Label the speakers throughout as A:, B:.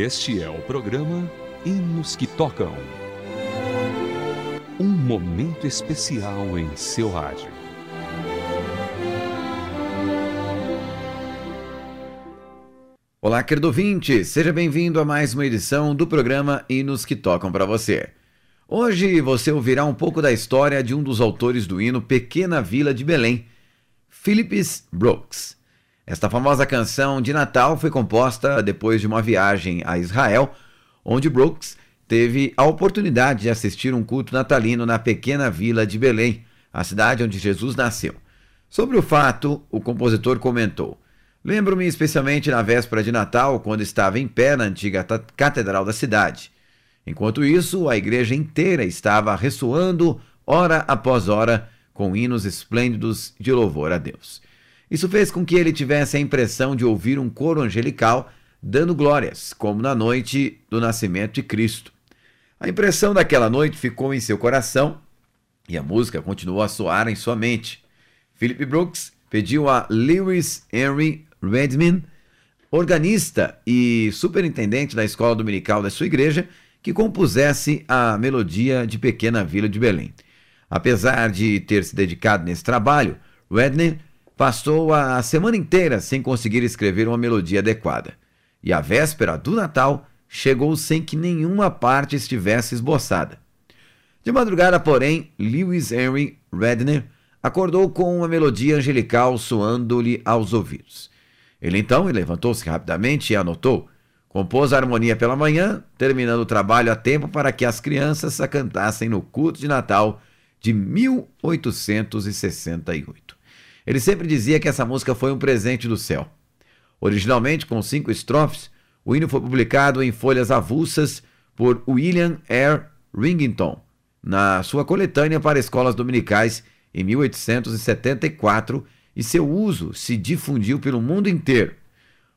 A: Este é o programa Hinos que Tocam. Um momento especial em seu rádio.
B: Olá, querido ouvinte, seja bem-vindo a mais uma edição do programa Hinos que Tocam para você. Hoje você ouvirá um pouco da história de um dos autores do hino Pequena Vila de Belém, Philips Brooks. Esta famosa canção de Natal foi composta depois de uma viagem a Israel, onde Brooks teve a oportunidade de assistir um culto natalino na pequena vila de Belém, a cidade onde Jesus nasceu. Sobre o fato, o compositor comentou: Lembro-me especialmente na véspera de Natal, quando estava em pé na antiga catedral da cidade. Enquanto isso, a igreja inteira estava ressoando, hora após hora, com hinos esplêndidos de louvor a Deus. Isso fez com que ele tivesse a impressão de ouvir um coro angelical dando glórias, como na noite do nascimento de Cristo. A impressão daquela noite ficou em seu coração e a música continuou a soar em sua mente. Philip Brooks pediu a Lewis Henry Redman, organista e superintendente da escola dominical da sua igreja, que compusesse a melodia de Pequena Vila de Belém. Apesar de ter se dedicado nesse trabalho, Redman passou a semana inteira sem conseguir escrever uma melodia adequada. E a véspera do Natal chegou sem que nenhuma parte estivesse esboçada. De madrugada, porém, Lewis Henry Redner acordou com uma melodia angelical soando-lhe aos ouvidos. Ele então levantou-se rapidamente e anotou. Compôs a harmonia pela manhã, terminando o trabalho a tempo para que as crianças a cantassem no culto de Natal de 1868. Ele sempre dizia que essa música foi um presente do céu. Originalmente com cinco estrofes, o hino foi publicado em folhas avulsas por William R. Ringington, na sua coletânea para escolas dominicais em 1874, e seu uso se difundiu pelo mundo inteiro.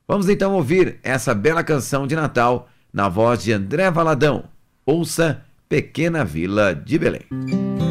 B: Vamos então ouvir essa bela canção de Natal na voz de André Valadão. Ouça Pequena Vila de Belém.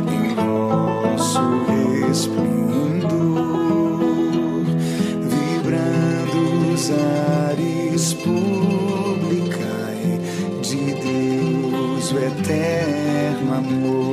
C: amor.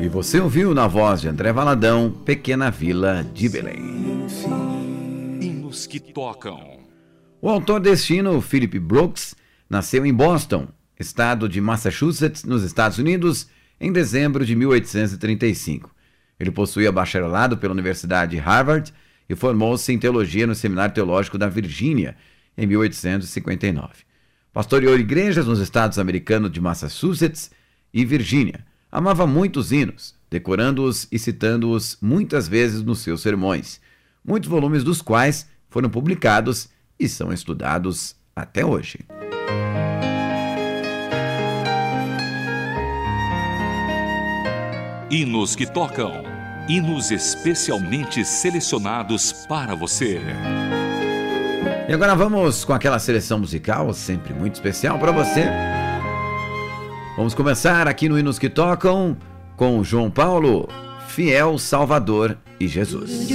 B: E você ouviu na voz de André Valadão, Pequena Vila de Belém.
D: Enfim,
A: Hinos que tocam.
B: O autor deste hino, Philip Brooks, nasceu em Boston, estado de Massachusetts, nos Estados Unidos, em dezembro de 1835. Ele possuía bacharelado pela Universidade de Harvard e formou-se em teologia no Seminário Teológico da Virgínia, em 1859. Pastoreou igrejas nos estados americanos de Massachusetts e Virgínia. Amava muito os hinos, decorando-os e citando-os muitas vezes nos seus sermões, muitos volumes dos quais foram publicados e são estudados até hoje.
A: Hinos que tocam. Hinos especialmente selecionados para você.
B: E agora vamos com aquela seleção musical, sempre muito especial para você. Vamos começar aqui no Hinos que Tocam com João Paulo, Fiel Salvador e Jesus.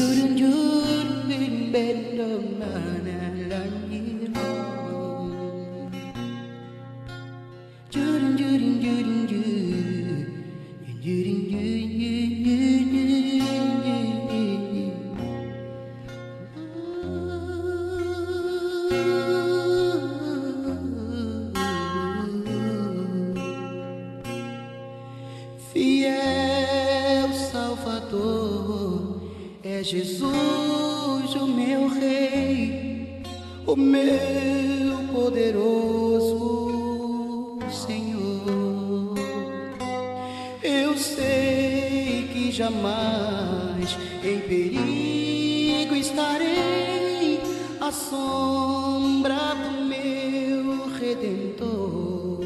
E: Eu sei que jamais em perigo estarei à sombra do meu Redentor.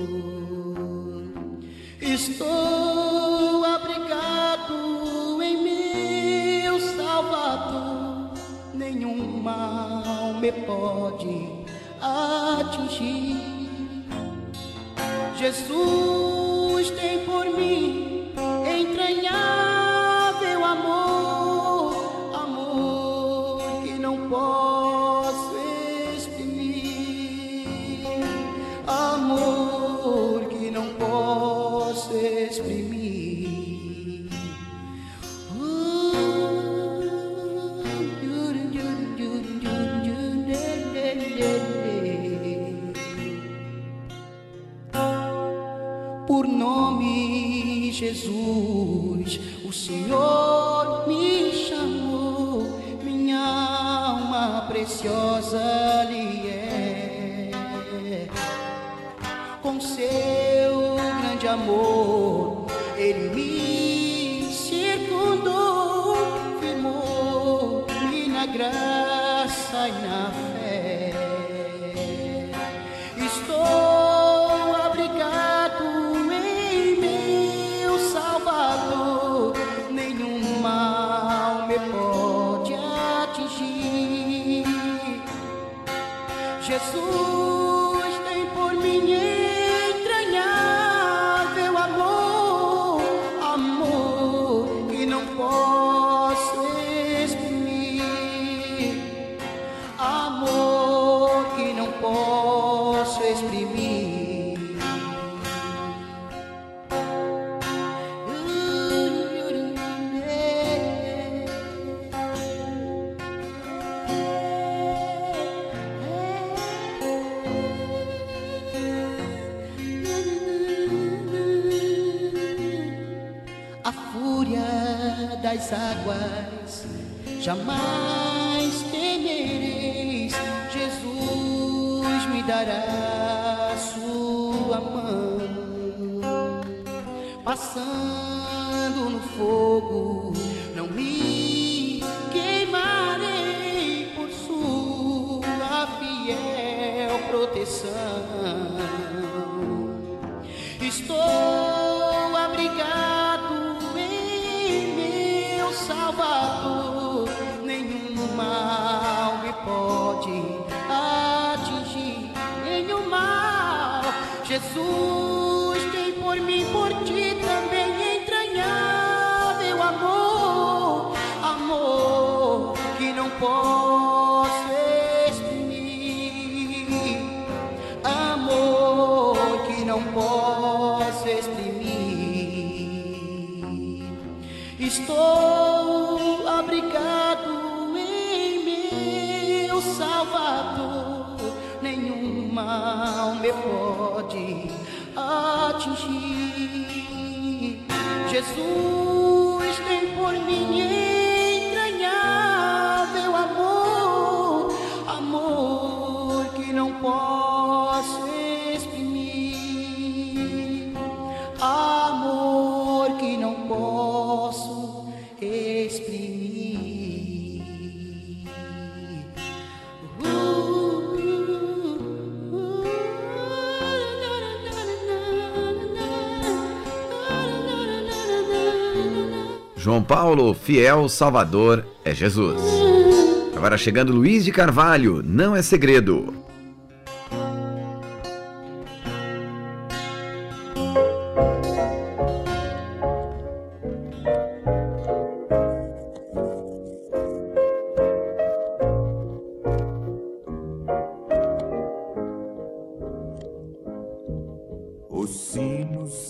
E: Estou abrigado em meu Salvador, nenhum mal me pode atingir. Jesus Jesus, o Senhor me chamou, minha alma preciosa lhe é. Com seu grande amor, das águas jamais temereis. Jesus me dará sua mão, passando no fogo, não me queimarei por sua fiel proteção. Estou Jesus
B: Paulo, fiel Salvador é Jesus. Agora chegando Luiz de Carvalho, não é segredo.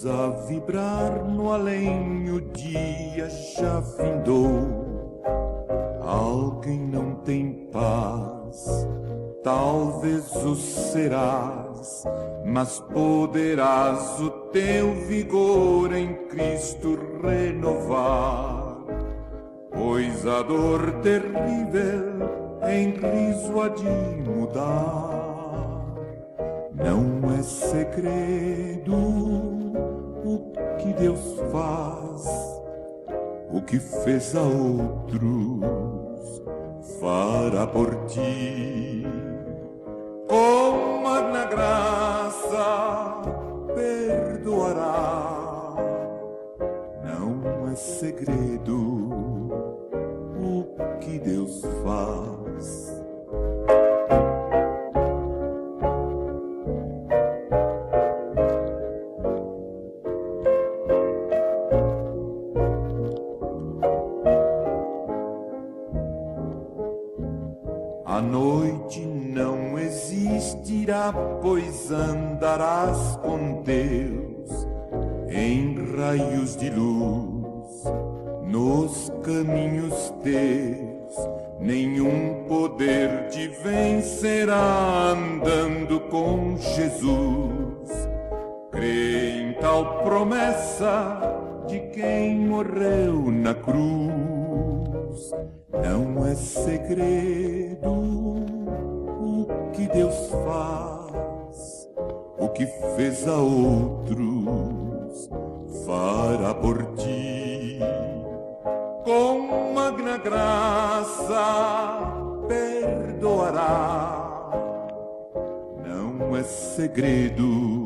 F: A vibrar no além, o dia já findou. Alguém não tem paz, talvez o serás, mas poderás o teu vigor em Cristo renovar. Pois a dor terrível em riso há de mudar. Não é segredo o que Deus faz, o que fez a outros, fará por ti. Com magna graça perdoará. Não é segredo o que Deus faz. Deus faz, o que fez a outros, fará por ti. Com magna graça perdoará. Não é segredo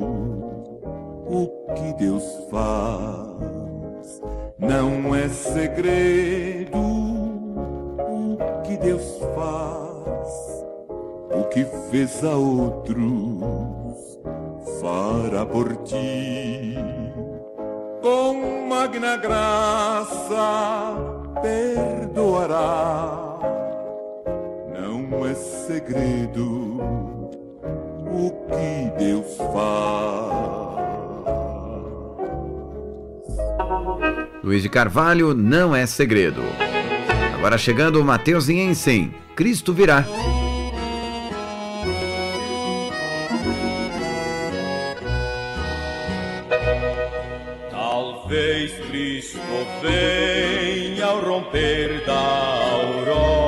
F: o que Deus faz. Não é segredo o que Deus faz. O que fez a outros, fará por ti. Com magna graça perdoará. Não é segredo o que Deus faz.
B: Luiz de Carvalho, não é segredo. Agora chegando o Mateus Jensen, Cristo virá.
G: Venha ao romper da aurora,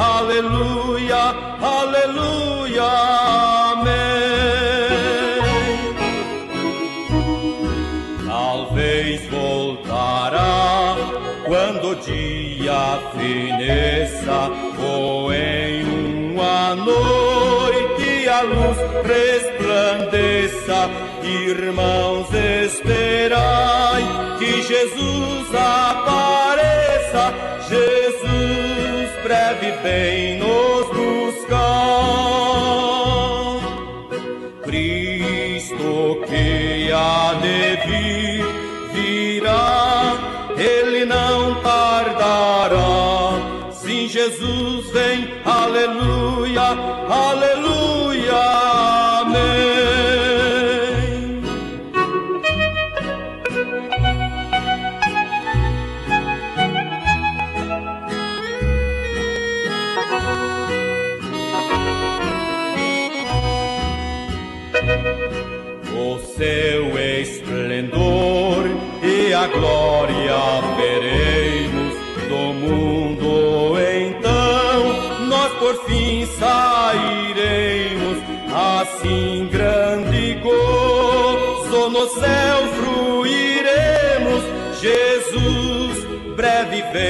G: aleluia, aleluia, amém. Talvez voltará quando o dia fineça ou em uma noite a luz resplandeça. Irmãos, esperai que Jesus apareça. leve bem no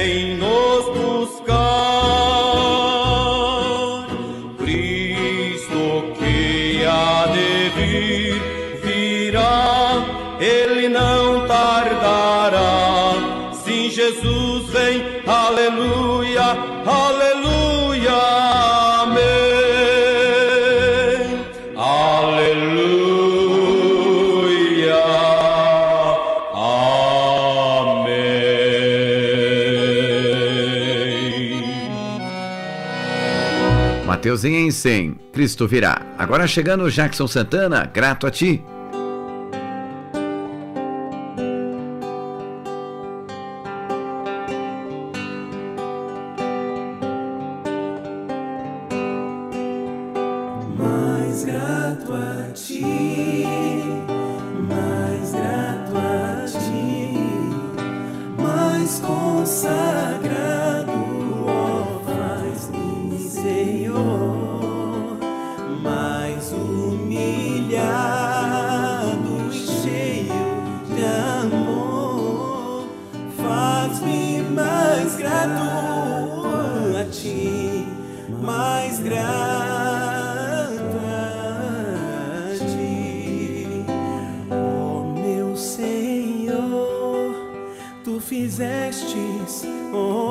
G: em nome
B: Deus em 100, Cristo virá. Agora chegando Jackson Santana, grato a ti.
D: grato a ti, mais grato a ti, oh meu Senhor, tu fizestes. Oh,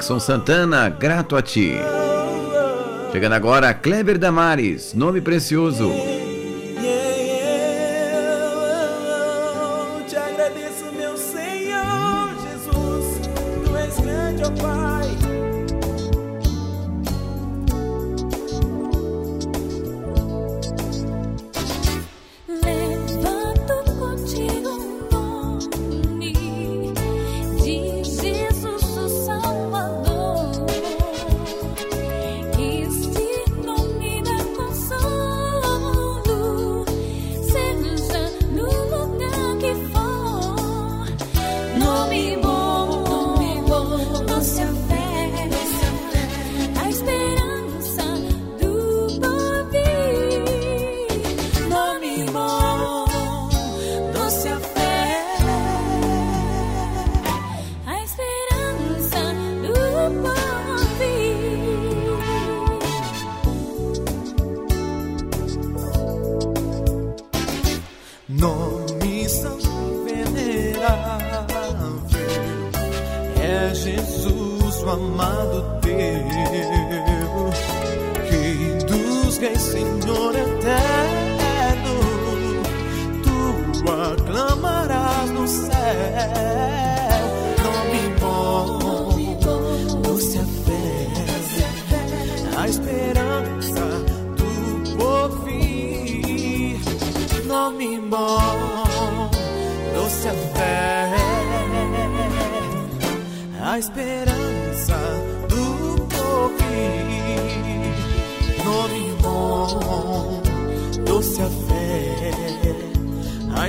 B: Jackson Santana, grato a ti. Chegando agora, Kleber Damares, nome precioso.
D: Te agradeço, meu Senhor Jesus, tu és grande, ó Pai.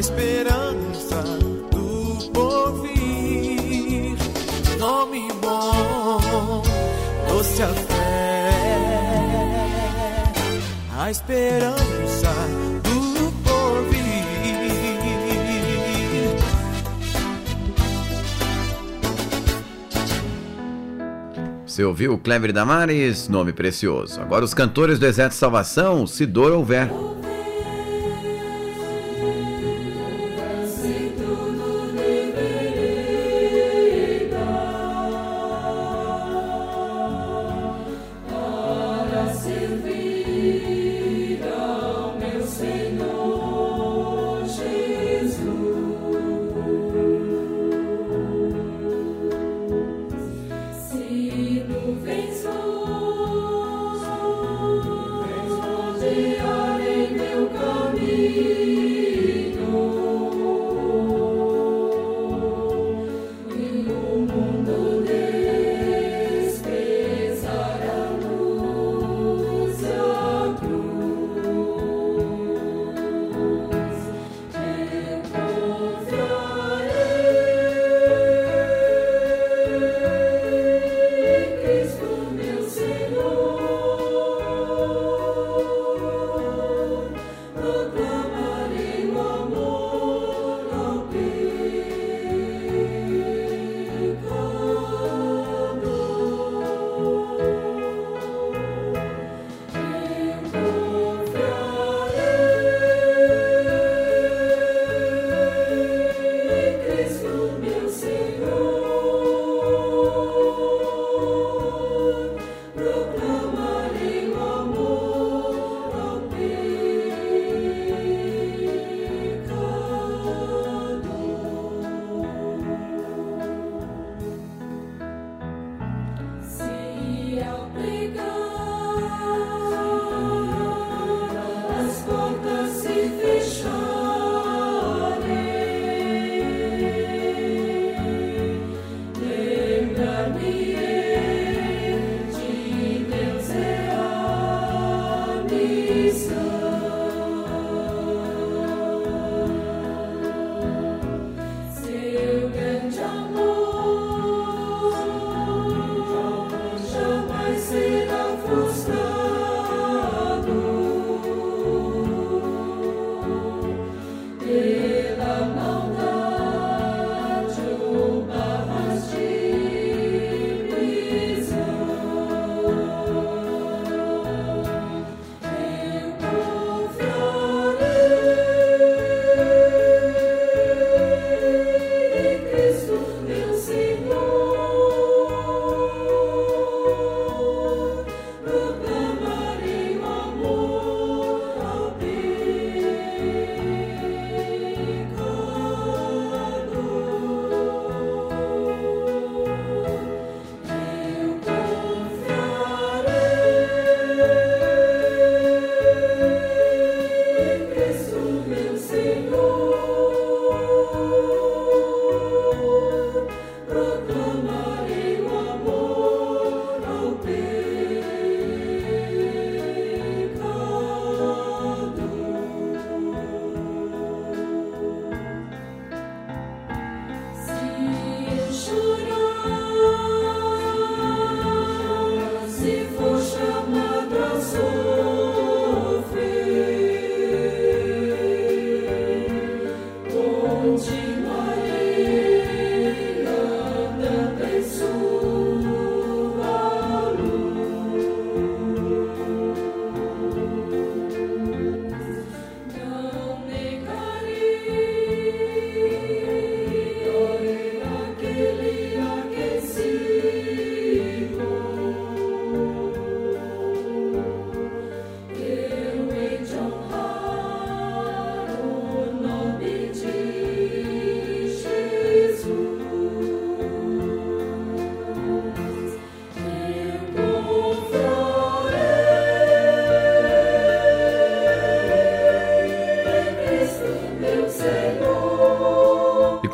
H: Esperança do porvir. Nome bom, doce a fé, a esperança do porvir.
I: Você ouviu Clever Damares, nome precioso. Agora os cantores do Exército de Salvação, se dor houver.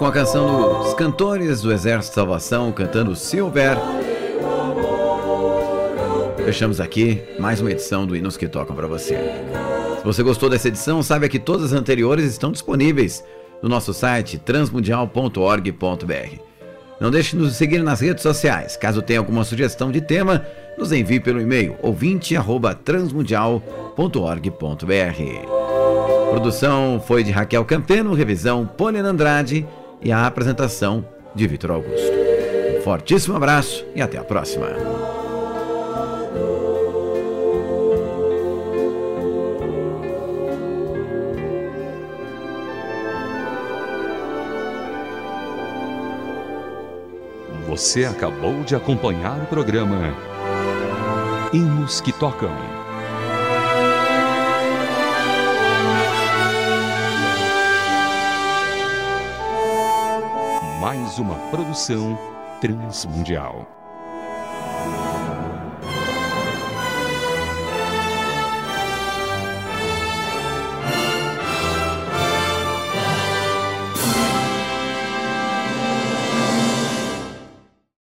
B: A canção dos cantores do Exército de Salvação cantando Silver. Fechamos aqui mais uma edição do Hinos que Tocam para você. Se você gostou dessa edição, saiba que todas as anteriores estão disponíveis no nosso site transmundial.org.br. Não deixe de nos seguir nas redes sociais. Caso tenha alguma sugestão de tema, nos envie pelo e-mail ouvinte@transmundial.org.br. Produção foi de Raquel Campeno, revisão Poliana Andrade e a apresentação de Vitor Augusto. Um fortíssimo abraço e até a próxima.
A: Você acabou de acompanhar o programa Hinos que Tocam. Uma produção transmundial.